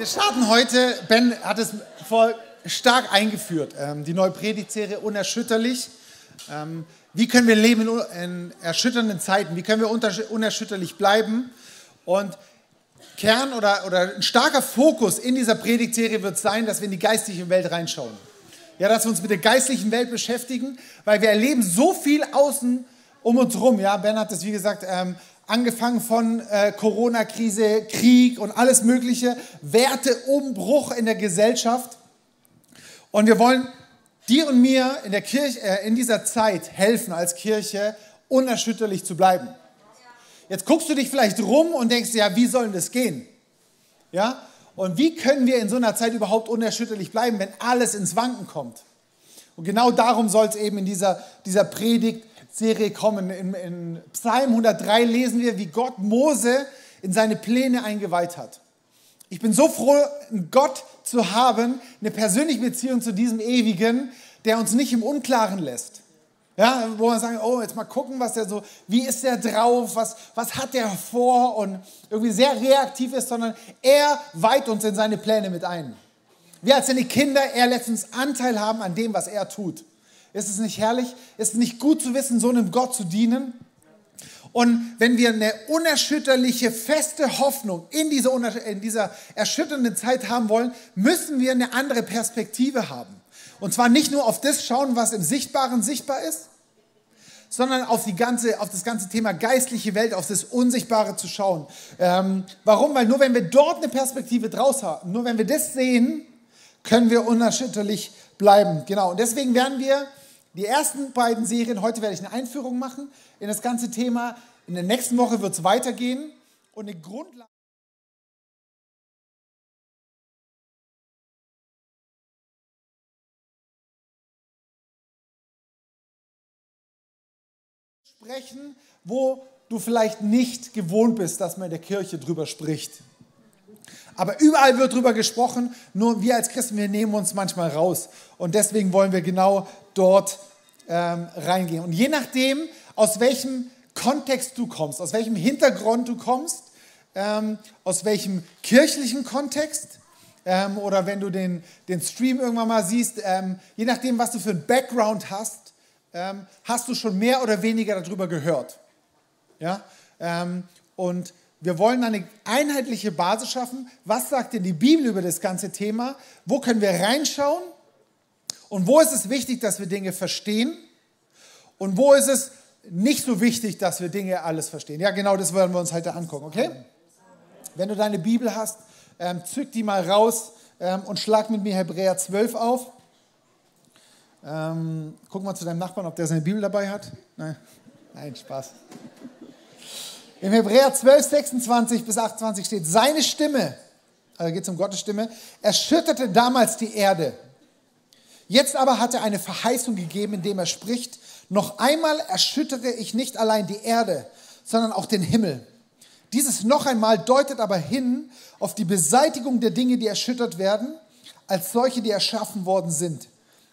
Wir starten heute, Ben hat es voll stark eingeführt, ähm, die neue Predigtserie Unerschütterlich. Ähm, wie können wir leben in, erschütternden Zeiten? Wie können wir unerschütterlich bleiben? Und Kern oder, oder ein starker Fokus in dieser Predigtserie wird sein, dass wir in die geistliche Welt reinschauen. Ja, dass wir uns mit der geistlichen Welt beschäftigen, weil wir erleben so viel außen um uns herum. Ja, Ben hat das, wie gesagt, ähm, angefangen von äh, Corona-Krise, Krieg und alles Mögliche, Werteumbruch in der Gesellschaft. Und wir wollen dir und mir in, der Kirche, äh, in dieser Zeit helfen, als Kirche unerschütterlich zu bleiben. Jetzt guckst du dich vielleicht rum und denkst, ja, wie soll das gehen? Ja? Und wie können wir in so einer Zeit überhaupt unerschütterlich bleiben, wenn alles ins Wanken kommt? Und genau darum soll es eben in dieser, dieser Predigt Serie kommen. In, in Psalm 103 lesen wir, wie Gott Mose in seine Pläne eingeweiht hat. Ich bin so froh, einen Gott zu haben, eine persönliche Beziehung zu diesem Ewigen, der uns nicht im Unklaren lässt. Ja, wo wir sagen, oh, jetzt mal gucken, was der so, wie ist der drauf, was, was hat der vor und irgendwie sehr reaktiv ist, sondern er weiht uns in seine Pläne mit ein. Wir als seine Kinder, er lässt uns Anteil haben an dem, was er tut. Ist es nicht herrlich? Ist es nicht gut zu wissen, so einem Gott zu dienen? Und wenn wir eine unerschütterliche, feste Hoffnung in dieser, in dieser erschütternden Zeit haben wollen, müssen wir eine andere Perspektive haben. Und zwar nicht nur auf das schauen, was im Sichtbaren sichtbar ist, sondern auf, die ganze, auf das ganze Thema geistliche Welt, auf das Unsichtbare zu schauen. Ähm, warum? Weil nur wenn wir dort eine Perspektive draus haben, nur wenn wir das sehen, können wir unerschütterlich bleiben. Genau. Und deswegen werden wir die ersten beiden Serien, heute werde ich eine Einführung machen in das ganze Thema. In der nächsten Woche wird es weitergehen und eine Grundlage. sprechen, wo du vielleicht nicht gewohnt bist, dass man in der Kirche drüber spricht. Aber überall wird drüber gesprochen, nur wir als Christen, wir nehmen uns manchmal raus. Und deswegen wollen wir genau dort ähm, reingehen. Und je nachdem, aus welchem Kontext du kommst, aus welchem Hintergrund du kommst, ähm, aus welchem kirchlichen Kontext, ähm, oder wenn du den, den Stream irgendwann mal siehst, ähm, je nachdem, was du für einen Background hast, ähm, hast du schon mehr oder weniger darüber gehört. Ja? Ähm, und wir wollen eine einheitliche Basis schaffen. Was sagt denn die Bibel über das ganze Thema? Wo können wir reinschauen? Und wo ist es wichtig, dass wir Dinge verstehen? Und wo ist es nicht so wichtig, dass wir Dinge alles verstehen? Ja, genau das werden wir uns heute angucken, okay? Wenn du deine Bibel hast, ähm, zück die mal raus ähm, und schlag mit mir Hebräer 12 auf. Ähm, guck mal zu deinem Nachbarn, ob der seine Bibel dabei hat. Nein, Nein Spaß. Im Hebräer 12, 26 bis 28 steht, seine Stimme, also geht es um Gottes Stimme, erschütterte damals die Erde. Jetzt aber hat er eine Verheißung gegeben, indem er spricht, noch einmal erschüttere ich nicht allein die Erde, sondern auch den Himmel. Dieses noch einmal deutet aber hin auf die Beseitigung der Dinge, die erschüttert werden, als solche, die erschaffen worden sind,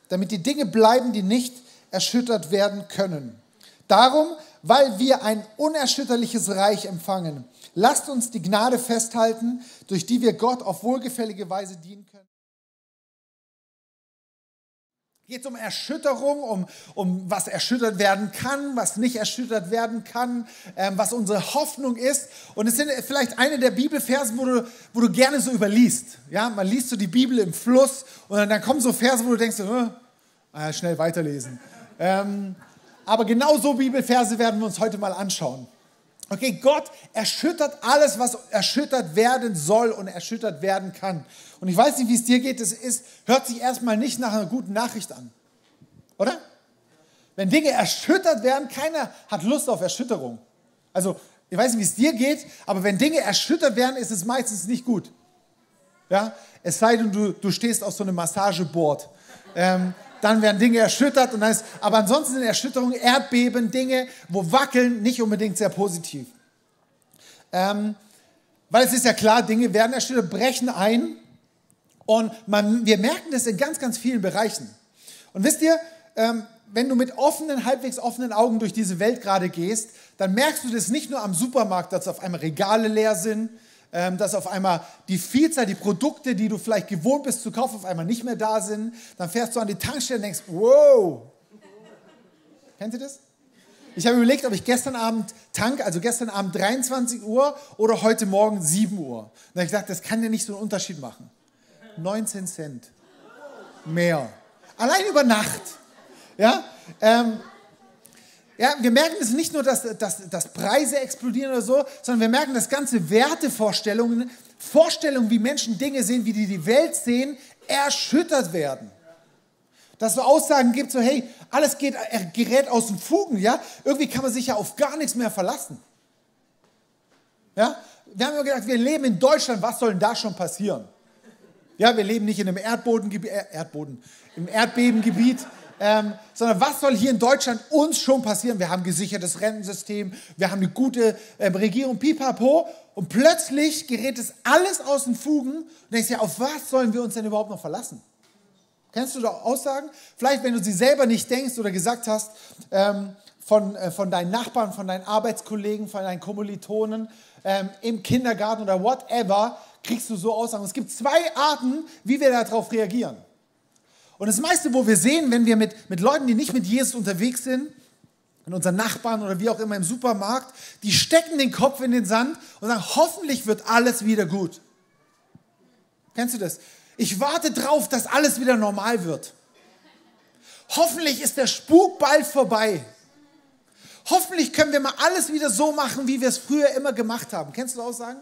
damit die Dinge bleiben, die nicht erschüttert werden können. Darum weil wir ein unerschütterliches Reich empfangen. Lasst uns die Gnade festhalten, durch die wir Gott auf wohlgefällige Weise dienen können. Geht um Erschütterung, um, um was erschüttert werden kann, was nicht erschüttert werden kann, ähm, was unsere Hoffnung ist. Und es sind vielleicht eine der Bibelversen, wo du, wo du gerne so überliest. Ja, man liest so die Bibel im Fluss und dann, dann kommen so Verse, wo du denkst, äh, schnell weiterlesen. Ähm, aber genau so Bibelverse werden wir uns heute mal anschauen. Okay, Gott erschüttert alles, was erschüttert werden soll und erschüttert werden kann. Und ich weiß nicht, wie es dir geht, es ist, hört sich erstmal nicht nach einer guten Nachricht an. Oder? Wenn Dinge erschüttert werden, keiner hat Lust auf Erschütterung. Also, ich weiß nicht, wie es dir geht, aber wenn Dinge erschüttert werden, ist es meistens nicht gut. Ja? Es sei denn, du, du stehst auf so einem Massageboard. Ähm, dann werden Dinge erschüttert und dann ist, aber ansonsten sind Erschütterungen, Erdbeben, Dinge, wo wackeln, nicht unbedingt sehr positiv. Ähm, weil es ist ja klar, Dinge werden erschüttert, brechen ein und man, wir merken das in ganz, ganz vielen Bereichen. Und wisst ihr, ähm, wenn du mit offenen, halbwegs offenen Augen durch diese Welt gerade gehst, dann merkst du das nicht nur am Supermarkt, dass auf einmal Regale leer sind, dass auf einmal die Vielzahl, die Produkte, die du vielleicht gewohnt bist zu kaufen, auf einmal nicht mehr da sind. Dann fährst du an die Tankstelle und denkst, wow. Kennt ihr das? Ich habe überlegt, ob ich gestern Abend tank, also gestern Abend 23 Uhr oder heute Morgen 7 Uhr. Dann habe ich gedacht, das kann ja nicht so einen Unterschied machen. 19 Cent mehr. Allein über Nacht. Ja, ähm, ja, wir merken es nicht nur, dass, dass, dass Preise explodieren oder so, sondern wir merken, dass ganze Wertevorstellungen, Vorstellungen, wie Menschen Dinge sehen, wie die die Welt sehen, erschüttert werden. Dass es so Aussagen gibt, so hey, alles geht, er gerät aus den Fugen, ja? Irgendwie kann man sich ja auf gar nichts mehr verlassen. Ja? Wir haben immer gedacht, wir leben in Deutschland, was soll denn da schon passieren? Ja, wir leben nicht in einem Erdbodengebiet, äh, Erdboden, im Erdbebengebiet, ähm, sondern was soll hier in Deutschland uns schon passieren? Wir haben ein gesichertes Rentensystem, wir haben eine gute ähm, Regierung, pipapo, und plötzlich gerät es alles aus den Fugen und denkst ja, auf was sollen wir uns denn überhaupt noch verlassen? Kennst du da Aussagen? Vielleicht, wenn du sie selber nicht denkst oder gesagt hast, ähm, von, äh, von deinen Nachbarn, von deinen Arbeitskollegen, von deinen Kommilitonen ähm, im Kindergarten oder whatever, kriegst du so Aussagen. Es gibt zwei Arten, wie wir darauf reagieren. Und das meiste, wo wir sehen, wenn wir mit, mit Leuten, die nicht mit Jesus unterwegs sind, in unseren Nachbarn oder wie auch immer im Supermarkt, die stecken den Kopf in den Sand und sagen, hoffentlich wird alles wieder gut. Kennst du das? Ich warte drauf, dass alles wieder normal wird. Hoffentlich ist der Spuk bald vorbei. Hoffentlich können wir mal alles wieder so machen, wie wir es früher immer gemacht haben. Kennst du Aussagen?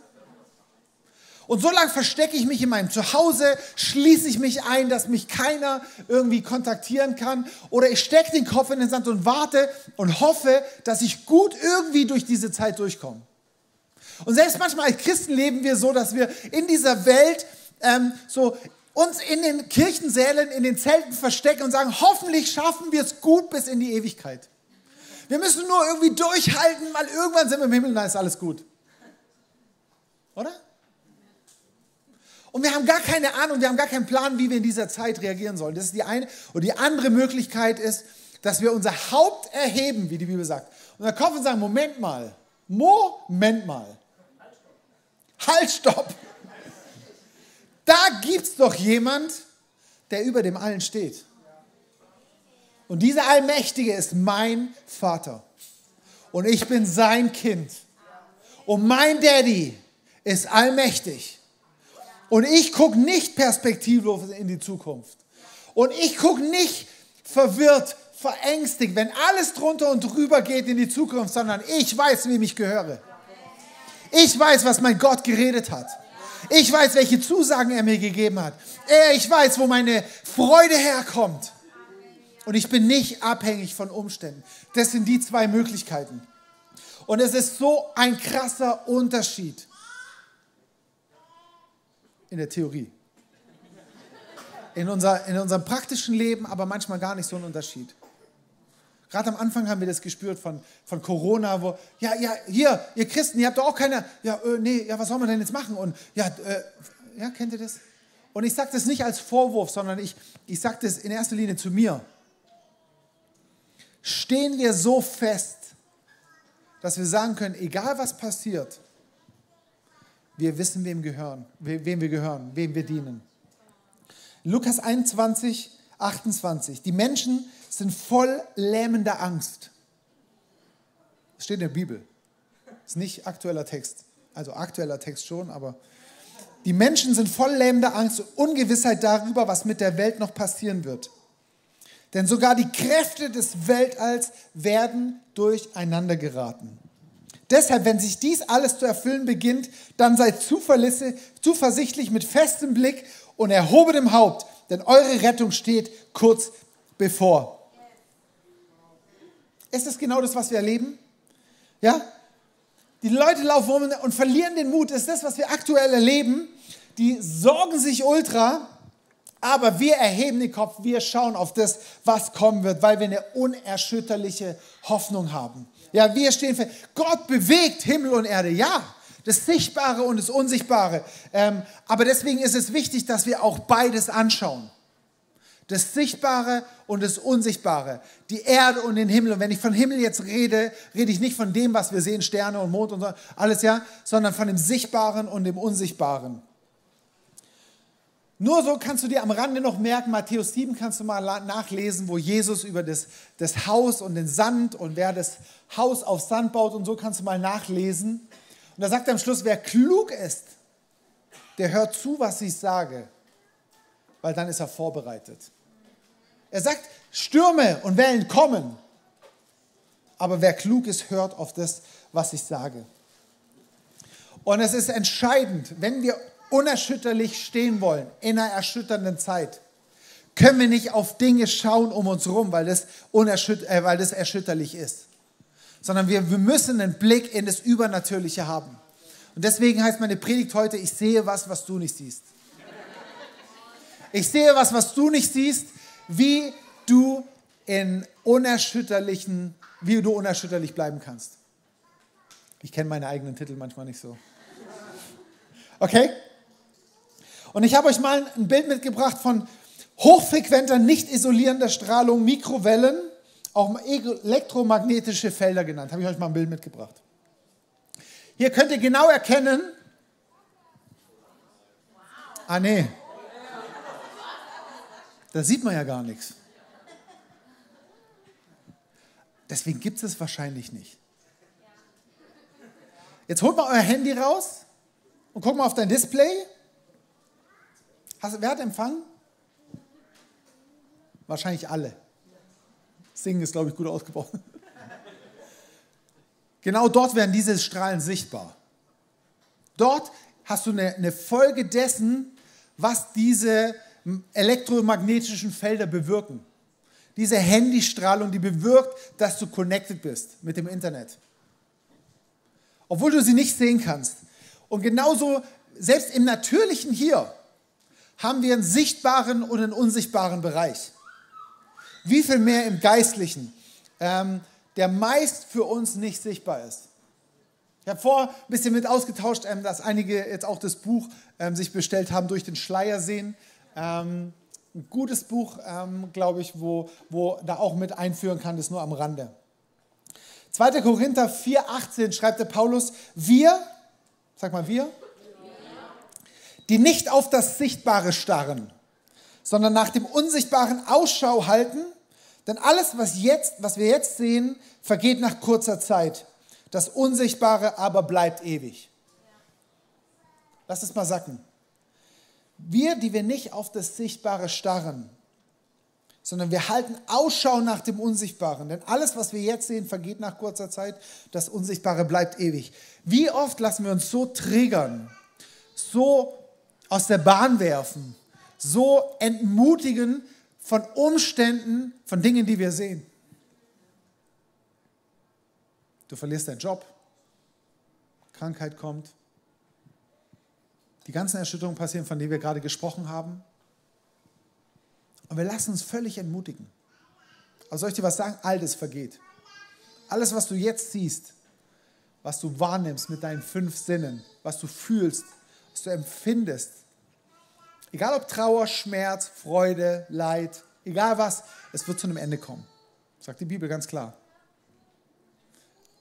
Und so lange verstecke ich mich in meinem Zuhause, schließe ich mich ein, dass mich keiner irgendwie kontaktieren kann. Oder ich stecke den Kopf in den Sand und warte und hoffe, dass ich gut irgendwie durch diese Zeit durchkomme. Und selbst manchmal als Christen leben wir so, dass wir in dieser Welt ähm, so uns in den Kirchensälen, in den Zelten verstecken und sagen, hoffentlich schaffen wir es gut bis in die Ewigkeit. Wir müssen nur irgendwie durchhalten, weil irgendwann sind wir im Himmel und dann ist alles gut. Oder? Und wir haben gar keine Ahnung, wir haben gar keinen Plan, wie wir in dieser Zeit reagieren sollen. Das ist die eine. Und die andere Möglichkeit ist, dass wir unser Haupt erheben, wie die Bibel sagt. Unser Kopf und sagen, Moment mal, Moment mal. Halt, stopp. Da gibt es doch jemand, der über dem Allen steht. Und dieser Allmächtige ist mein Vater. Und ich bin sein Kind. Und mein Daddy ist allmächtig. Und ich gucke nicht perspektivlos in die Zukunft. Und ich gucke nicht verwirrt, verängstigt, wenn alles drunter und drüber geht in die Zukunft, sondern ich weiß, wem ich gehöre. Ich weiß, was mein Gott geredet hat. Ich weiß, welche Zusagen er mir gegeben hat. Ich weiß, wo meine Freude herkommt. Und ich bin nicht abhängig von Umständen. Das sind die zwei Möglichkeiten. Und es ist so ein krasser Unterschied in der Theorie. In, unser, in unserem praktischen Leben aber manchmal gar nicht so ein Unterschied. Gerade am Anfang haben wir das gespürt von, von Corona, wo, ja, ja, hier, ihr Christen, ihr habt doch auch keine, ja, äh, nee, ja, was soll man denn jetzt machen? Und ja, äh, ja kennt ihr das? Und ich sage das nicht als Vorwurf, sondern ich, ich sage das in erster Linie zu mir. Stehen wir so fest, dass wir sagen können, egal was passiert, wir wissen, wem, gehören, wem wir gehören, wem wir dienen. Lukas 21, 28. Die Menschen sind voll lähmender Angst. Das steht in der Bibel. Das ist nicht aktueller Text. Also aktueller Text schon, aber die Menschen sind voll lähmender Angst und Ungewissheit darüber, was mit der Welt noch passieren wird. Denn sogar die Kräfte des Weltalls werden durcheinander geraten. Deshalb, wenn sich dies alles zu erfüllen beginnt, dann seid zuversichtlich mit festem Blick und erhobenem Haupt, denn eure Rettung steht kurz bevor. Ist das genau das, was wir erleben? Ja? Die Leute laufen rum und verlieren den Mut. Das ist das, was wir aktuell erleben. Die sorgen sich ultra, aber wir erheben den Kopf, wir schauen auf das, was kommen wird, weil wir eine unerschütterliche Hoffnung haben. Ja, wir stehen fest. Gott bewegt Himmel und Erde. Ja, das Sichtbare und das Unsichtbare. Ähm, aber deswegen ist es wichtig, dass wir auch beides anschauen. Das Sichtbare und das Unsichtbare. Die Erde und den Himmel. Und wenn ich von Himmel jetzt rede, rede ich nicht von dem, was wir sehen, Sterne und Mond und so, alles ja, sondern von dem Sichtbaren und dem Unsichtbaren. Nur so kannst du dir am Rande noch merken, Matthäus 7 kannst du mal nachlesen, wo Jesus über das, das Haus und den Sand und wer das Haus auf Sand baut und so kannst du mal nachlesen. Und da sagt er am Schluss, wer klug ist, der hört zu, was ich sage, weil dann ist er vorbereitet. Er sagt, Stürme und Wellen kommen, aber wer klug ist, hört auf das, was ich sage. Und es ist entscheidend, wenn wir unerschütterlich stehen wollen in einer erschütternden Zeit, können wir nicht auf Dinge schauen um uns herum, weil das, äh, weil das erschütterlich ist, sondern wir, wir müssen einen Blick in das Übernatürliche haben. Und deswegen heißt meine Predigt heute, ich sehe was, was du nicht siehst. Ich sehe was, was du nicht siehst, wie du in unerschütterlichen, wie du unerschütterlich bleiben kannst. Ich kenne meine eigenen Titel manchmal nicht so. Okay? Und ich habe euch mal ein Bild mitgebracht von hochfrequenter, nicht isolierender Strahlung, Mikrowellen, auch elektromagnetische Felder genannt. Habe ich euch mal ein Bild mitgebracht. Hier könnt ihr genau erkennen, ah nee, da sieht man ja gar nichts. Deswegen gibt es es wahrscheinlich nicht. Jetzt holt mal euer Handy raus und guckt mal auf dein Display Hast, wer hat Empfang? Wahrscheinlich alle. Singen ist, glaube ich, gut ausgebaut. Genau dort werden diese Strahlen sichtbar. Dort hast du eine, eine Folge dessen, was diese elektromagnetischen Felder bewirken. Diese Handystrahlung, die bewirkt, dass du connected bist mit dem Internet. Obwohl du sie nicht sehen kannst. Und genauso, selbst im Natürlichen hier, haben wir einen sichtbaren und einen unsichtbaren Bereich. Wie viel mehr im Geistlichen, ähm, der meist für uns nicht sichtbar ist. Ich habe vor ein bisschen mit ausgetauscht, ähm, dass einige jetzt auch das Buch ähm, sich bestellt haben durch den Schleier sehen. Ähm, ein gutes Buch, ähm, glaube ich, wo, wo da auch mit einführen kann, das nur am Rande. 2. Korinther 4,18 schreibt der Paulus, wir, sag mal wir, die nicht auf das Sichtbare starren, sondern nach dem Unsichtbaren Ausschau halten, denn alles, was, jetzt, was wir jetzt sehen, vergeht nach kurzer Zeit. Das Unsichtbare aber bleibt ewig. Lass es mal sacken. Wir, die wir nicht auf das Sichtbare starren, sondern wir halten Ausschau nach dem Unsichtbaren. Denn alles, was wir jetzt sehen, vergeht nach kurzer Zeit. Das Unsichtbare bleibt ewig. Wie oft lassen wir uns so triggern, so aus der Bahn werfen, so entmutigen von Umständen, von Dingen, die wir sehen. Du verlierst deinen Job, Krankheit kommt, die ganzen Erschütterungen passieren, von denen wir gerade gesprochen haben. Und wir lassen uns völlig entmutigen. Aber soll ich dir was sagen? All das vergeht. Alles, was du jetzt siehst, was du wahrnimmst mit deinen fünf Sinnen, was du fühlst, was du empfindest, egal ob Trauer, Schmerz, Freude, Leid, egal was, es wird zu einem Ende kommen. Sagt die Bibel ganz klar.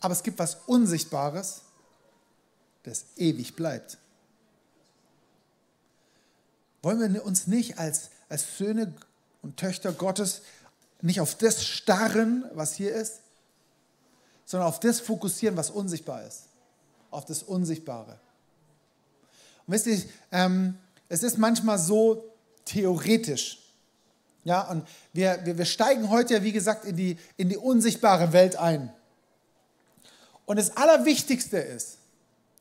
Aber es gibt was Unsichtbares, das ewig bleibt. Wollen wir uns nicht als, als Söhne und Töchter Gottes nicht auf das starren, was hier ist, sondern auf das fokussieren, was unsichtbar ist. Auf das Unsichtbare. Und wisst ihr, ähm, es ist manchmal so theoretisch. Ja, und wir, wir, wir steigen heute ja, wie gesagt, in die, in die unsichtbare Welt ein. Und das Allerwichtigste ist,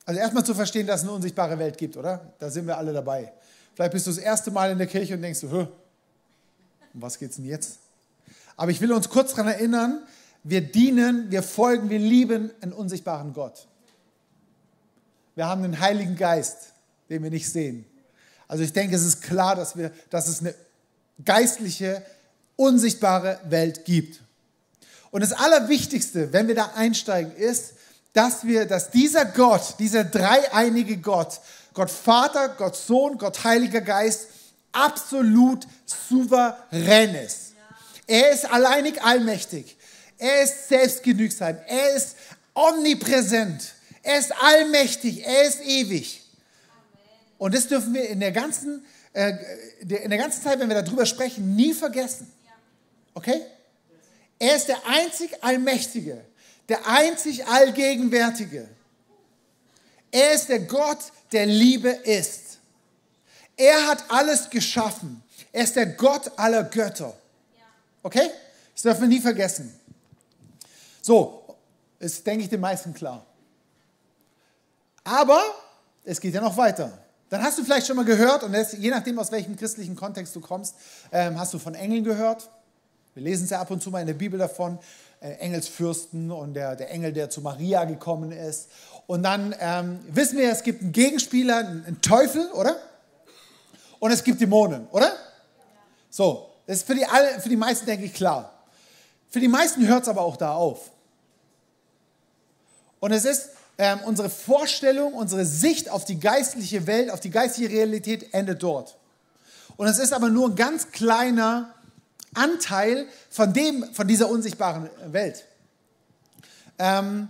also erstmal zu verstehen, dass es eine unsichtbare Welt gibt, oder? Da sind wir alle dabei. Vielleicht bist du das erste Mal in der Kirche und denkst du, um was geht es denn jetzt? Aber ich will uns kurz daran erinnern, wir dienen, wir folgen, wir lieben einen unsichtbaren Gott. Wir haben einen Heiligen Geist, den wir nicht sehen. Also ich denke, es ist klar, dass, wir, dass es eine geistliche, unsichtbare Welt gibt. Und das Allerwichtigste, wenn wir da einsteigen, ist, dass wir, dass dieser Gott, dieser dreieinige Gott, Gott Vater, Gott Sohn, Gott Heiliger Geist, absolut souverän ist. Er ist alleinig allmächtig. Er ist selbstgenügsam. Er ist omnipräsent. Er ist allmächtig. Er ist ewig. Und das dürfen wir in der ganzen, äh, in der ganzen Zeit, wenn wir darüber sprechen, nie vergessen. Okay? Er ist der einzig Allmächtige, der einzig Allgegenwärtige. Er ist der Gott, der Liebe ist. Er hat alles geschaffen. Er ist der Gott aller Götter. Okay? Das dürfen wir nie vergessen. So, ist, denke ich, den meisten klar. Aber es geht ja noch weiter. Dann hast du vielleicht schon mal gehört, und das, je nachdem, aus welchem christlichen Kontext du kommst, ähm, hast du von Engeln gehört. Wir lesen es ja ab und zu mal in der Bibel davon, äh, Engelsfürsten und der, der Engel, der zu Maria gekommen ist. Und dann ähm, wissen wir, es gibt einen Gegenspieler, einen, einen Teufel, oder? Und es gibt Dämonen, oder? So, das ist für die, alle, für die meisten, denke ich, klar. Für die meisten hört es aber auch da auf. Und es ist ähm, unsere Vorstellung, unsere Sicht auf die geistliche Welt, auf die geistliche Realität endet dort. Und es ist aber nur ein ganz kleiner Anteil von, dem, von dieser unsichtbaren Welt. Ähm,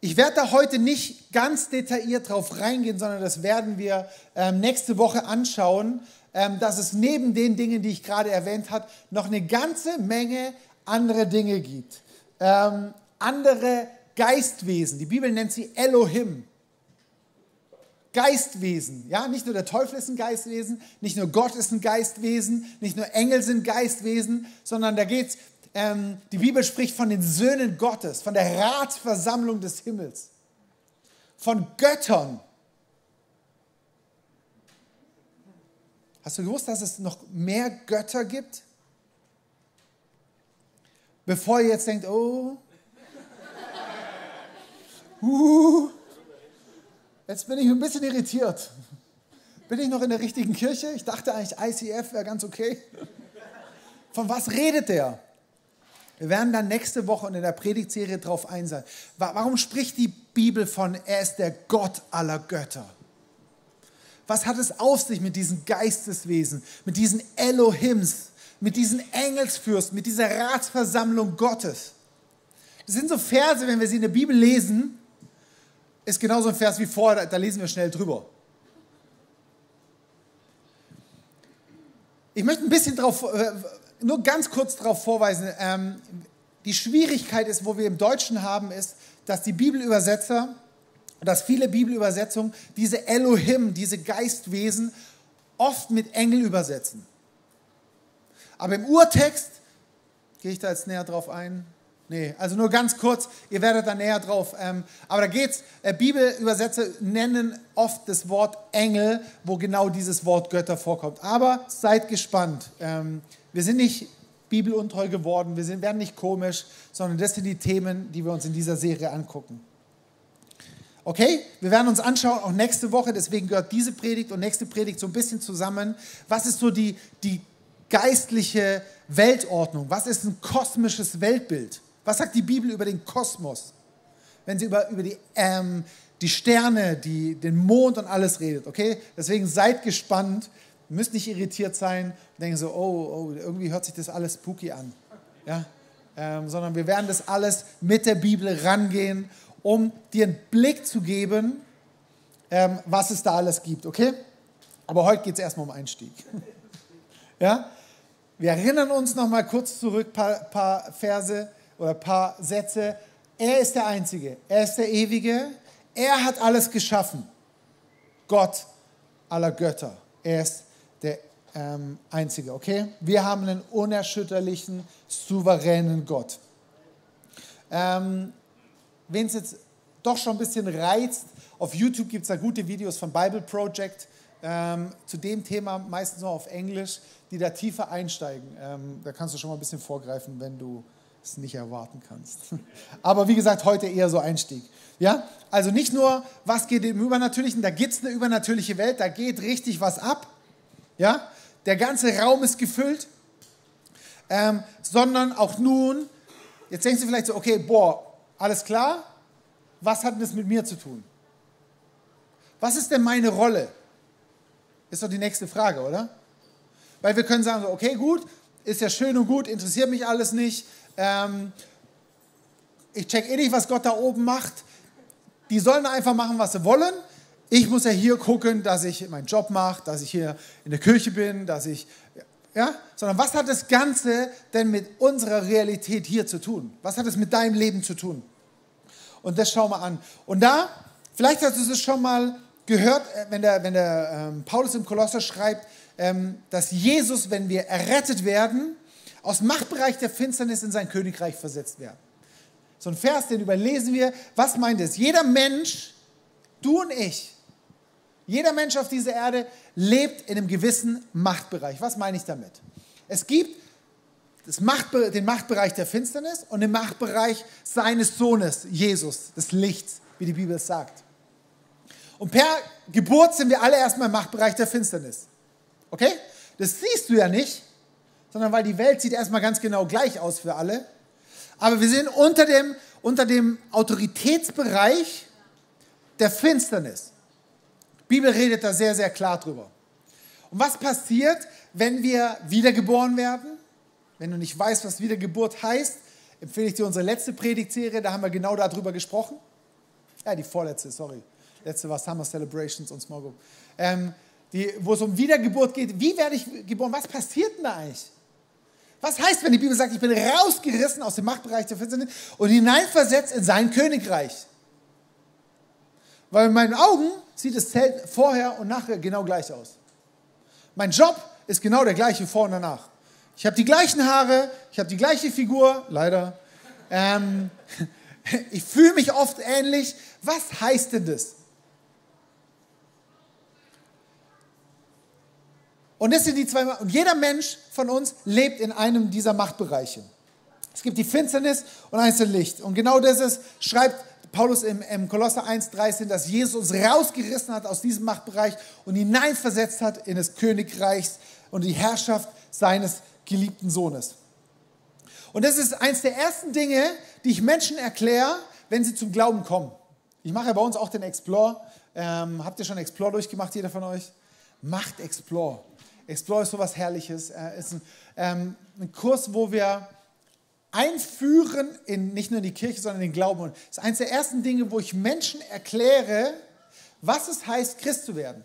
ich werde da heute nicht ganz detailliert drauf reingehen, sondern das werden wir ähm, nächste Woche anschauen, ähm, dass es neben den Dingen, die ich gerade erwähnt habe, noch eine ganze Menge andere Dinge gibt. Ähm, andere Geistwesen. Die Bibel nennt sie Elohim. Geistwesen. Ja, nicht nur der Teufel ist ein Geistwesen, nicht nur Gott ist ein Geistwesen, nicht nur Engel sind Geistwesen, sondern da geht's. Ähm, die Bibel spricht von den Söhnen Gottes, von der Ratsversammlung des Himmels, von Göttern. Hast du gewusst, dass es noch mehr Götter gibt? Bevor ihr jetzt denkt, oh, Jetzt bin ich ein bisschen irritiert. Bin ich noch in der richtigen Kirche? Ich dachte eigentlich, ICF wäre ganz okay. Von was redet der? Wir werden dann nächste Woche in der Predigtserie drauf ein sein. Warum spricht die Bibel von, er ist der Gott aller Götter? Was hat es auf sich mit diesen Geisteswesen, mit diesen Elohims, mit diesen Engelsfürsten, mit dieser Ratsversammlung Gottes? Das sind so Verse, wenn wir sie in der Bibel lesen, ist genauso ein Vers wie vorher, da lesen wir schnell drüber. Ich möchte ein bisschen darauf, äh, nur ganz kurz darauf vorweisen. Ähm, die Schwierigkeit ist, wo wir im Deutschen haben, ist, dass die Bibelübersetzer, dass viele Bibelübersetzungen diese Elohim, diese Geistwesen oft mit Engel übersetzen. Aber im Urtext, gehe ich da jetzt näher drauf ein, Nee, also nur ganz kurz, ihr werdet da näher drauf. Ähm, aber da geht's, äh, Bibelübersetzer nennen oft das Wort Engel, wo genau dieses Wort Götter vorkommt. Aber seid gespannt. Ähm, wir sind nicht bibeluntreu geworden, wir sind, werden nicht komisch, sondern das sind die Themen, die wir uns in dieser Serie angucken. Okay, wir werden uns anschauen, auch nächste Woche, deswegen gehört diese Predigt und nächste Predigt so ein bisschen zusammen. Was ist so die, die geistliche Weltordnung? Was ist ein kosmisches Weltbild? Was sagt die Bibel über den Kosmos? Wenn sie über, über die, ähm, die Sterne, die, den Mond und alles redet, okay? Deswegen seid gespannt, müsst nicht irritiert sein und denken so, oh, oh, irgendwie hört sich das alles spooky an. Ja? Ähm, sondern wir werden das alles mit der Bibel rangehen, um dir einen Blick zu geben, ähm, was es da alles gibt, okay? Aber heute geht es erstmal um Einstieg. ja? Wir erinnern uns noch mal kurz zurück, paar, paar Verse oder ein paar Sätze. Er ist der Einzige, er ist der Ewige, er hat alles geschaffen. Gott aller Götter. Er ist der ähm, Einzige, okay? Wir haben einen unerschütterlichen, souveränen Gott. Ähm, Wen es jetzt doch schon ein bisschen reizt, auf YouTube gibt es da gute Videos von Bible Project ähm, zu dem Thema, meistens noch auf Englisch, die da tiefer einsteigen. Ähm, da kannst du schon mal ein bisschen vorgreifen, wenn du es nicht erwarten kannst. Aber wie gesagt, heute eher so Einstieg. Ja, also nicht nur, was geht im Übernatürlichen, da gibt es eine übernatürliche Welt, da geht richtig was ab. Ja, der ganze Raum ist gefüllt, ähm, sondern auch nun, jetzt denkst du vielleicht so, okay, boah, alles klar, was hat das mit mir zu tun? Was ist denn meine Rolle? Ist doch die nächste Frage, oder? Weil wir können sagen, okay, gut, ist ja schön und gut, interessiert mich alles nicht. Ähm, ich check eh nicht, was Gott da oben macht. Die sollen einfach machen, was sie wollen. Ich muss ja hier gucken, dass ich meinen Job mache, dass ich hier in der Kirche bin, dass ich, ja, sondern was hat das Ganze denn mit unserer Realität hier zu tun? Was hat es mit deinem Leben zu tun? Und das schauen wir an. Und da, vielleicht hast du es schon mal gehört, äh, wenn der, wenn der ähm, Paulus im Kolosser schreibt, dass Jesus, wenn wir errettet werden, aus Machtbereich der Finsternis in sein Königreich versetzt werden. So ein Vers, den überlesen wir. Was meint es? Jeder Mensch, du und ich, jeder Mensch auf dieser Erde lebt in einem gewissen Machtbereich. Was meine ich damit? Es gibt Machtbe den Machtbereich der Finsternis und den Machtbereich seines Sohnes, Jesus, des Lichts, wie die Bibel sagt. Und per Geburt sind wir alle erstmal im Machtbereich der Finsternis. Okay? Das siehst du ja nicht, sondern weil die Welt sieht erstmal ganz genau gleich aus für alle. Aber wir sind unter dem, unter dem Autoritätsbereich der Finsternis. Die Bibel redet da sehr, sehr klar drüber. Und was passiert, wenn wir wiedergeboren werden? Wenn du nicht weißt, was Wiedergeburt heißt, empfehle ich dir unsere letzte Predigtserie, da haben wir genau darüber gesprochen. Ja, die vorletzte, sorry. Letzte war Summer Celebrations und Small Group. Ähm, die, wo es um Wiedergeburt geht. Wie werde ich geboren? Was passiert denn da eigentlich? Was heißt, wenn die Bibel sagt, ich bin rausgerissen aus dem Machtbereich der Finsternis und hineinversetzt in sein Königreich? Weil in meinen Augen sieht das Zelt vorher und nachher genau gleich aus. Mein Job ist genau der gleiche vor und danach. Ich habe die gleichen Haare, ich habe die gleiche Figur, leider. Ähm, ich fühle mich oft ähnlich. Was heißt denn das? Und das sind die zwei. Und jeder Mensch von uns lebt in einem dieser Machtbereiche. Es gibt die Finsternis und eins ist Licht. Und genau das ist, schreibt Paulus im, im Kolosser 1,13, dass Jesus uns rausgerissen hat aus diesem Machtbereich und hineinversetzt hat in das Königreich und die Herrschaft seines geliebten Sohnes. Und das ist eins der ersten Dinge, die ich Menschen erkläre, wenn sie zum Glauben kommen. Ich mache ja bei uns auch den Explore. Ähm, habt ihr schon Explore durchgemacht, jeder von euch? Macht Explore. Explore ist sowas Herrliches. Äh, ist ein, ähm, ein, Kurs, wo wir einführen in nicht nur in die Kirche, sondern in den Glauben. Und das ist eines der ersten Dinge, wo ich Menschen erkläre, was es heißt, Christ zu werden.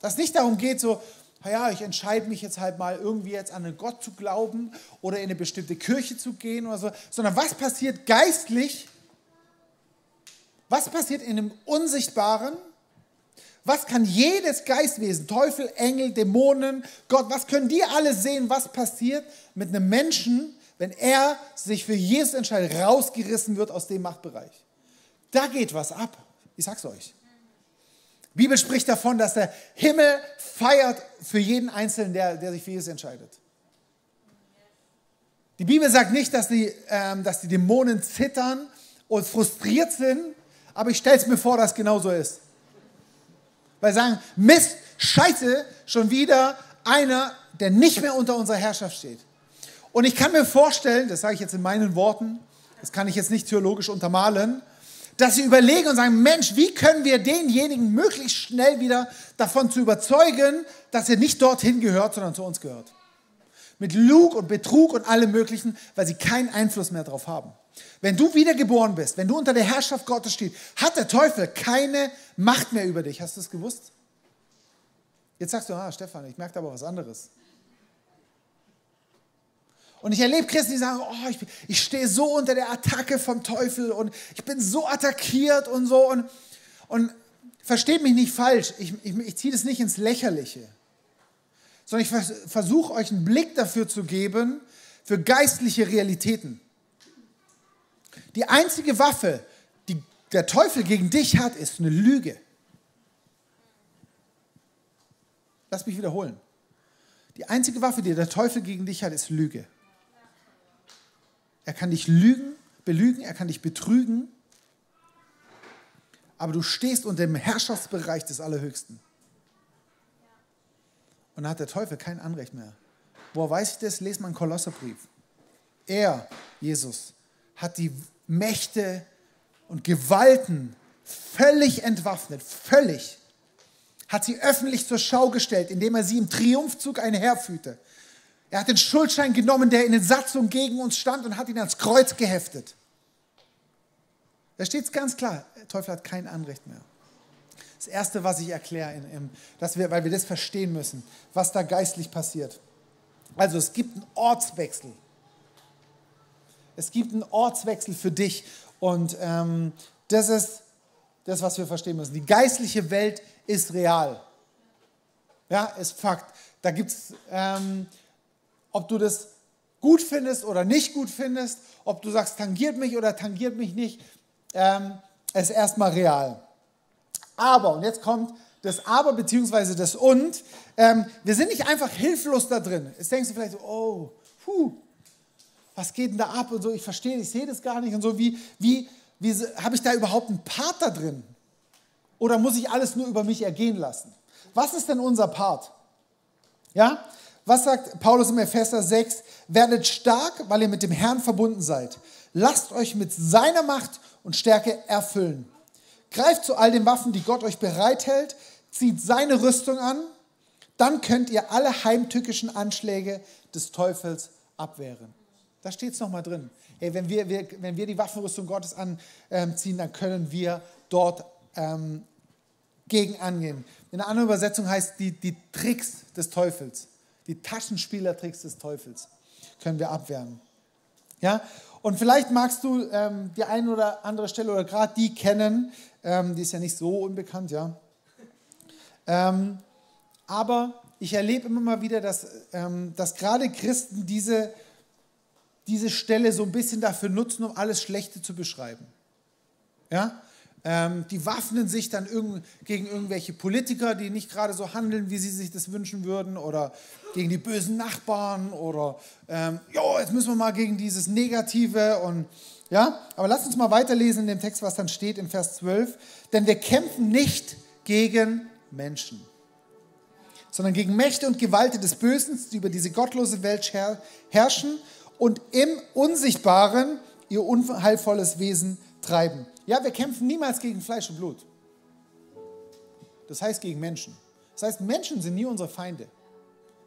Dass es nicht darum geht, so, ja, ich entscheide mich jetzt halt mal irgendwie jetzt an einen Gott zu glauben oder in eine bestimmte Kirche zu gehen oder so, sondern was passiert geistlich? Was passiert in dem Unsichtbaren? Was kann jedes Geistwesen, Teufel, Engel, Dämonen, Gott, was können die alle sehen, was passiert mit einem Menschen, wenn er sich für Jesus entscheidet, rausgerissen wird aus dem Machtbereich? Da geht was ab. Ich sag's euch. Die Bibel spricht davon, dass der Himmel feiert für jeden Einzelnen, der, der sich für Jesus entscheidet. Die Bibel sagt nicht, dass die, ähm, dass die Dämonen zittern und frustriert sind, aber ich stelle es mir vor, dass es genau so ist. Weil sie sagen, Mist, scheiße, schon wieder einer, der nicht mehr unter unserer Herrschaft steht. Und ich kann mir vorstellen, das sage ich jetzt in meinen Worten, das kann ich jetzt nicht theologisch untermalen, dass sie überlegen und sagen, Mensch, wie können wir denjenigen möglichst schnell wieder davon zu überzeugen, dass er nicht dorthin gehört, sondern zu uns gehört. Mit Lug und Betrug und allem Möglichen, weil sie keinen Einfluss mehr darauf haben. Wenn du wiedergeboren bist, wenn du unter der Herrschaft Gottes stehst, hat der Teufel keine Macht mehr über dich. Hast du es gewusst? Jetzt sagst du, ah, Stefan, ich merke aber was anderes. Und ich erlebe Christen, die sagen, oh, ich, ich stehe so unter der Attacke vom Teufel und ich bin so attackiert und so. Und, und versteht mich nicht falsch, ich, ich, ich ziehe das nicht ins Lächerliche, sondern ich versuche euch einen Blick dafür zu geben, für geistliche Realitäten. Die einzige Waffe, die der Teufel gegen dich hat, ist eine Lüge. Lass mich wiederholen. Die einzige Waffe, die der Teufel gegen dich hat, ist Lüge. Er kann dich lügen, belügen, er kann dich betrügen, aber du stehst unter dem Herrschaftsbereich des Allerhöchsten. Und da hat der Teufel kein Anrecht mehr. Woher weiß ich das? Lest mal einen Kolosserbrief. Er, Jesus, hat die Mächte und Gewalten völlig entwaffnet, völlig. hat sie öffentlich zur Schau gestellt, indem er sie im Triumphzug einherführte. Er hat den Schuldschein genommen, der in den Satzungen gegen uns stand und hat ihn ans Kreuz geheftet. Da steht es ganz klar, der Teufel hat kein Anrecht mehr. Das Erste, was ich erkläre, in, in, dass wir, weil wir das verstehen müssen, was da geistlich passiert. Also es gibt einen Ortswechsel. Es gibt einen Ortswechsel für dich. Und ähm, das ist das, was wir verstehen müssen. Die geistliche Welt ist real. Ja, ist Fakt. Da gibt es, ähm, ob du das gut findest oder nicht gut findest, ob du sagst, tangiert mich oder tangiert mich nicht, ähm, ist erstmal real. Aber, und jetzt kommt das Aber bzw. das Und, ähm, wir sind nicht einfach hilflos da drin. Jetzt denkst du vielleicht so, oh, puh, was geht denn da ab und so, ich verstehe, ich sehe das gar nicht und so, wie, wie, wie habe ich da überhaupt einen Part da drin? Oder muss ich alles nur über mich ergehen lassen? Was ist denn unser Part? Ja? Was sagt Paulus im Epheser 6? Werdet stark, weil ihr mit dem Herrn verbunden seid. Lasst euch mit seiner Macht und Stärke erfüllen. Greift zu all den Waffen, die Gott euch bereithält, zieht seine Rüstung an, dann könnt ihr alle heimtückischen Anschläge des Teufels abwehren. Da steht es nochmal drin. Hey, wenn, wir, wir, wenn wir die Waffenrüstung Gottes anziehen, dann können wir dort ähm, gegen angehen. In einer anderen Übersetzung heißt die, die Tricks des Teufels, die Taschenspielertricks des Teufels können wir abwehren. Ja? Und vielleicht magst du ähm, die eine oder andere Stelle oder gerade die kennen, ähm, die ist ja nicht so unbekannt, ja. Ähm, aber ich erlebe immer mal wieder, dass, ähm, dass gerade Christen diese, diese Stelle so ein bisschen dafür nutzen, um alles Schlechte zu beschreiben. Ja? Ähm, die waffnen sich dann irg gegen irgendwelche Politiker, die nicht gerade so handeln, wie sie sich das wünschen würden, oder gegen die bösen Nachbarn, oder ähm, jo, jetzt müssen wir mal gegen dieses Negative und ja, aber lass uns mal weiterlesen in dem Text, was dann steht in Vers 12. Denn wir kämpfen nicht gegen Menschen, sondern gegen Mächte und Gewalten des Bösen, die über diese gottlose Welt herrschen und im Unsichtbaren ihr unheilvolles Wesen treiben. Ja, wir kämpfen niemals gegen Fleisch und Blut. Das heißt gegen Menschen. Das heißt, Menschen sind nie unsere Feinde.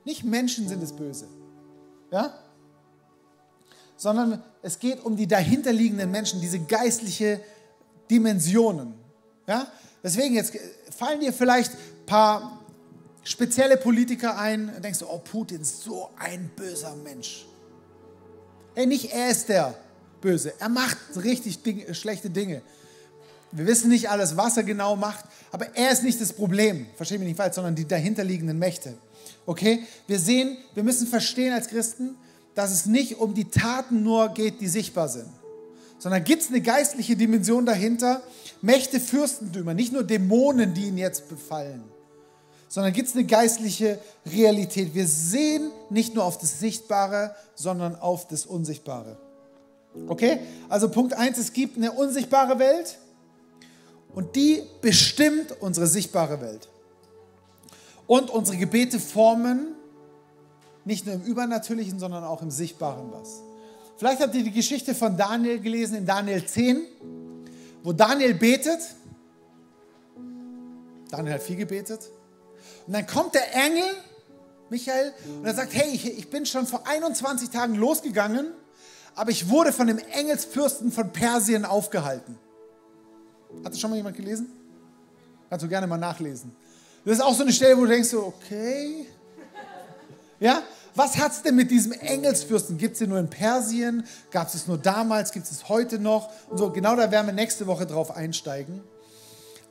Nicht Menschen sind das Böse. Ja? Sondern es geht um die dahinterliegenden Menschen, diese geistliche Dimensionen. Ja? Deswegen jetzt fallen dir vielleicht ein paar spezielle Politiker ein, und denkst du, oh, Putin ist so ein böser Mensch. Hey, nicht er ist der, böse. Er macht richtig Dinge, schlechte Dinge. Wir wissen nicht alles, was er genau macht, aber er ist nicht das Problem, verstehe mich nicht falsch, sondern die dahinterliegenden Mächte. Okay? Wir sehen, wir müssen verstehen als Christen, dass es nicht um die Taten nur geht, die sichtbar sind, sondern gibt es eine geistliche Dimension dahinter, Mächte, Fürstentümer, nicht nur Dämonen, die ihn jetzt befallen, sondern gibt es eine geistliche Realität. Wir sehen nicht nur auf das Sichtbare, sondern auf das Unsichtbare. Okay? Also Punkt 1, es gibt eine unsichtbare Welt und die bestimmt unsere sichtbare Welt. Und unsere Gebete formen nicht nur im Übernatürlichen, sondern auch im Sichtbaren was. Vielleicht habt ihr die Geschichte von Daniel gelesen in Daniel 10, wo Daniel betet. Daniel hat viel gebetet. Und dann kommt der Engel, Michael, und er sagt, hey, ich bin schon vor 21 Tagen losgegangen aber ich wurde von dem Engelsfürsten von Persien aufgehalten. Hat das schon mal jemand gelesen? Kannst du gerne mal nachlesen. Das ist auch so eine Stelle, wo du denkst, okay. Ja? Was hat es denn mit diesem Engelsfürsten? Gibt es den nur in Persien? Gab es es nur damals? Gibt es es heute noch? Und so, genau da werden wir nächste Woche drauf einsteigen.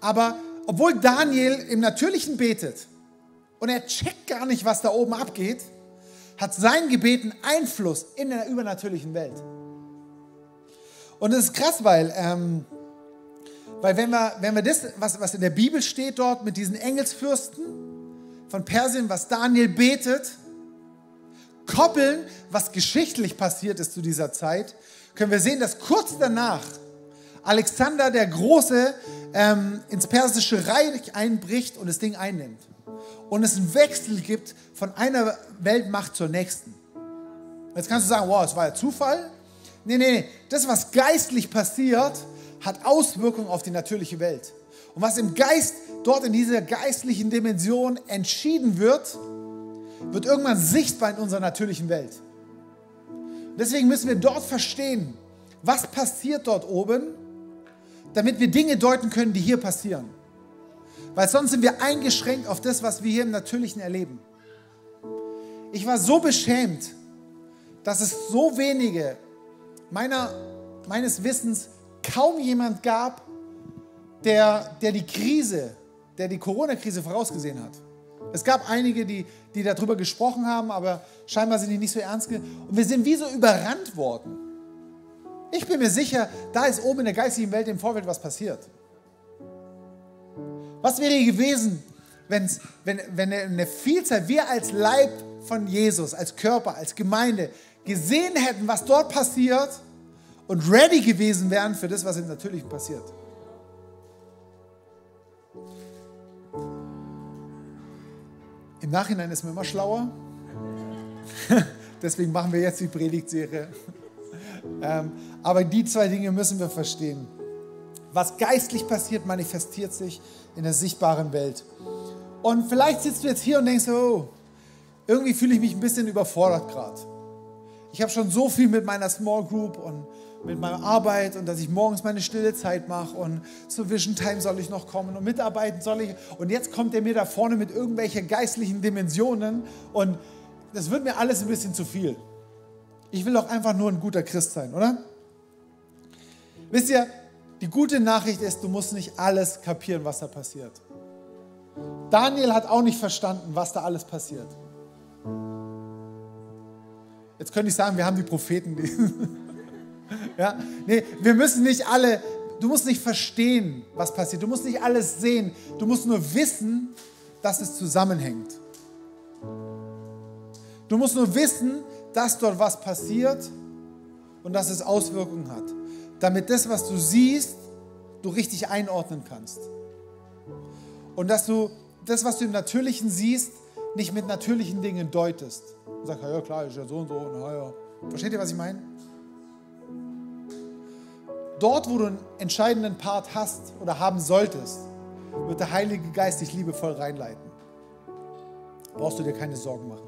Aber obwohl Daniel im Natürlichen betet und er checkt gar nicht, was da oben abgeht, hat sein Gebet einen Einfluss in der übernatürlichen Welt. Und das ist krass, weil, ähm, weil wenn, wir, wenn wir das, was, was in der Bibel steht dort mit diesen Engelsfürsten von Persien, was Daniel betet, koppeln, was geschichtlich passiert ist zu dieser Zeit, können wir sehen, dass kurz danach Alexander der Große ähm, ins persische Reich einbricht und das Ding einnimmt und es einen Wechsel gibt von einer Weltmacht zur nächsten. Jetzt kannst du sagen, wow, es war ja Zufall. Nee, nee, nee. Das, was geistlich passiert, hat Auswirkungen auf die natürliche Welt. Und was im Geist, dort in dieser geistlichen Dimension entschieden wird, wird irgendwann sichtbar in unserer natürlichen Welt. Deswegen müssen wir dort verstehen, was passiert dort oben, damit wir Dinge deuten können, die hier passieren. Weil sonst sind wir eingeschränkt auf das, was wir hier im Natürlichen erleben. Ich war so beschämt, dass es so wenige meiner, meines Wissens kaum jemand gab, der, der die Krise, der die Corona-Krise vorausgesehen hat. Es gab einige, die, die darüber gesprochen haben, aber scheinbar sind die nicht so ernst. Und wir sind wie so überrannt worden. Ich bin mir sicher, da ist oben in der geistigen Welt im Vorfeld was passiert. Was wäre gewesen, wenn's, wenn, wenn eine Vielzahl, wir als Leib von Jesus, als Körper, als Gemeinde gesehen hätten, was dort passiert und ready gewesen wären für das, was im Natürlichen passiert? Im Nachhinein ist man immer schlauer. Deswegen machen wir jetzt die Predigtserie. Ähm, aber die zwei Dinge müssen wir verstehen. Was geistlich passiert, manifestiert sich in der sichtbaren Welt. Und vielleicht sitzt du jetzt hier und denkst, oh, irgendwie fühle ich mich ein bisschen überfordert gerade. Ich habe schon so viel mit meiner Small Group und mit meiner Arbeit und dass ich morgens meine stille Zeit mache und zur Vision Time soll ich noch kommen und mitarbeiten soll ich. Und jetzt kommt er mir da vorne mit irgendwelchen geistlichen Dimensionen und das wird mir alles ein bisschen zu viel. Ich will doch einfach nur ein guter Christ sein, oder? Wisst ihr, die gute Nachricht ist, du musst nicht alles kapieren, was da passiert. Daniel hat auch nicht verstanden, was da alles passiert. Jetzt könnte ich sagen, wir haben die Propheten. Die ja? Nee, wir müssen nicht alle, du musst nicht verstehen, was passiert. Du musst nicht alles sehen. Du musst nur wissen, dass es zusammenhängt. Du musst nur wissen, dass dort was passiert und dass es Auswirkungen hat. Damit das, was du siehst, du richtig einordnen kannst. Und dass du das, was du im Natürlichen siehst, nicht mit natürlichen Dingen deutest. Und sagst, ja klar, ist ja so und so. Und, ja. Versteht ihr, was ich meine? Dort, wo du einen entscheidenden Part hast oder haben solltest, wird der Heilige Geist dich liebevoll reinleiten. Brauchst du dir keine Sorgen machen.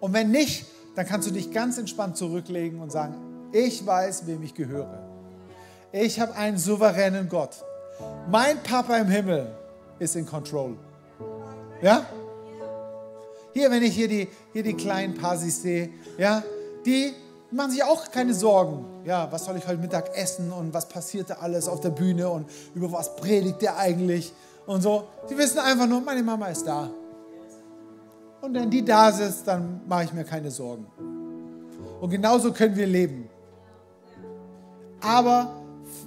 Und wenn nicht, dann kannst du dich ganz entspannt zurücklegen und sagen, ich weiß, wem ich gehöre. Ich habe einen souveränen Gott. Mein Papa im Himmel ist in Control. Ja? Hier, wenn ich hier die, hier die kleinen Pasis sehe, ja, die machen sich auch keine Sorgen. Ja, was soll ich heute Mittag essen und was passiert da alles auf der Bühne und über was predigt der eigentlich und so. Sie wissen einfach nur, meine Mama ist da. Und wenn die da sitzt, dann mache ich mir keine Sorgen. Und genauso können wir leben. Aber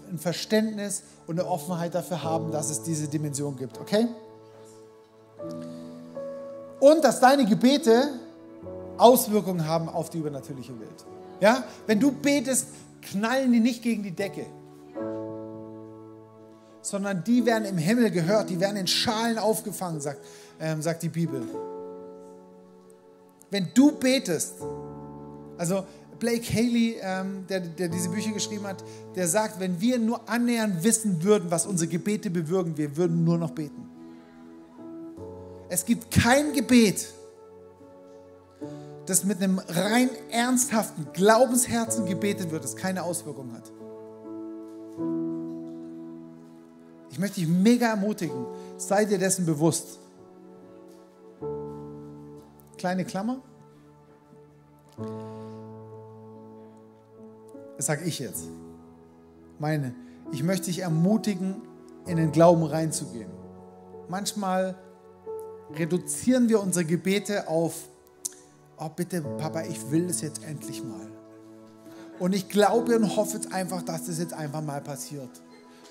ein Verständnis und eine Offenheit dafür haben, dass es diese Dimension gibt, okay? Und dass deine Gebete Auswirkungen haben auf die übernatürliche Welt. Ja? Wenn du betest, knallen die nicht gegen die Decke, sondern die werden im Himmel gehört, die werden in Schalen aufgefangen, sagt, ähm, sagt die Bibel. Wenn du betest, also Blake Haley, ähm, der, der diese Bücher geschrieben hat, der sagt, wenn wir nur annähernd wissen würden, was unsere Gebete bewirken, wir würden nur noch beten. Es gibt kein Gebet, das mit einem rein ernsthaften Glaubensherzen gebetet wird, das keine Auswirkung hat. Ich möchte dich mega ermutigen, sei dir dessen bewusst. Kleine Klammer. Das sage ich jetzt. Meine, ich möchte dich ermutigen, in den Glauben reinzugehen. Manchmal reduzieren wir unsere Gebete auf oh bitte, Papa, ich will das jetzt endlich mal. Und ich glaube und hoffe jetzt einfach, dass das jetzt einfach mal passiert.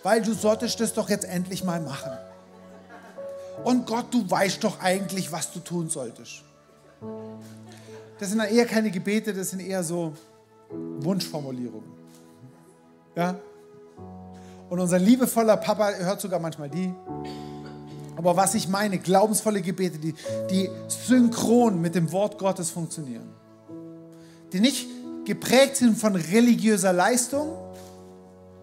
Weil du solltest das doch jetzt endlich mal machen. Und Gott, du weißt doch eigentlich, was du tun solltest. Das sind eher keine Gebete, das sind eher so Wunschformulierungen. Ja? Und unser liebevoller Papa hört sogar manchmal die. Aber was ich meine, glaubensvolle Gebete, die, die synchron mit dem Wort Gottes funktionieren. Die nicht geprägt sind von religiöser Leistung,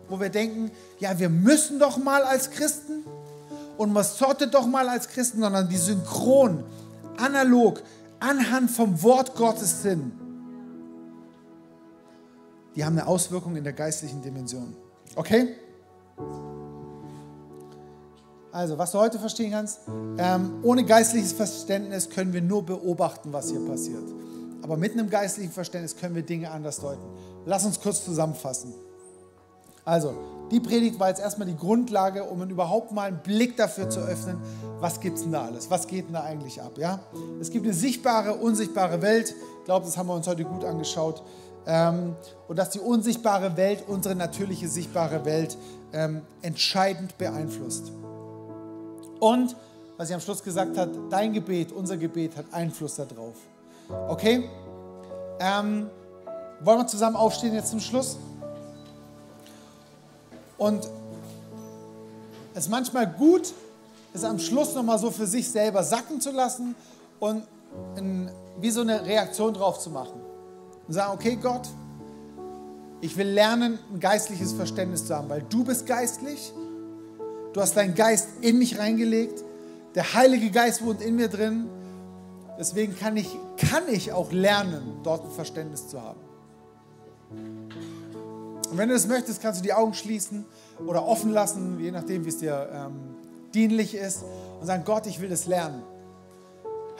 wo wir denken, ja, wir müssen doch mal als Christen und man sollte doch mal als Christen, sondern die synchron, analog, anhand vom Wort Gottes sind, die haben eine Auswirkung in der geistlichen Dimension. Okay? Also, was du heute verstehen kannst, ähm, ohne geistliches Verständnis können wir nur beobachten, was hier passiert. Aber mit einem geistlichen Verständnis können wir Dinge anders deuten. Lass uns kurz zusammenfassen. Also, die Predigt war jetzt erstmal die Grundlage, um überhaupt mal einen Blick dafür zu öffnen, was gibt es denn da alles? Was geht denn da eigentlich ab? Ja? Es gibt eine sichtbare, unsichtbare Welt. Ich glaube, das haben wir uns heute gut angeschaut. Ähm, und dass die unsichtbare Welt unsere natürliche sichtbare Welt ähm, entscheidend beeinflusst. Und, was ich am Schluss gesagt hat, dein Gebet, unser Gebet hat Einfluss darauf. Okay? Ähm, wollen wir zusammen aufstehen jetzt zum Schluss? Und es ist manchmal gut, es am Schluss nochmal so für sich selber sacken zu lassen und in, wie so eine Reaktion drauf zu machen. Und sagen, okay Gott, ich will lernen, ein geistliches Verständnis zu haben, weil du bist geistlich, du hast deinen Geist in mich reingelegt, der Heilige Geist wohnt in mir drin, deswegen kann ich, kann ich auch lernen, dort ein Verständnis zu haben. Und wenn du das möchtest, kannst du die Augen schließen oder offen lassen, je nachdem, wie es dir ähm, dienlich ist, und sagen, Gott, ich will das lernen.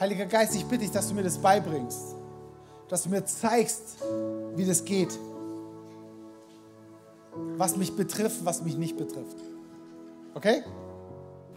Heiliger Geist, ich bitte dich, dass du mir das beibringst, dass du mir zeigst, wie das geht, was mich betrifft, was mich nicht betrifft. Okay?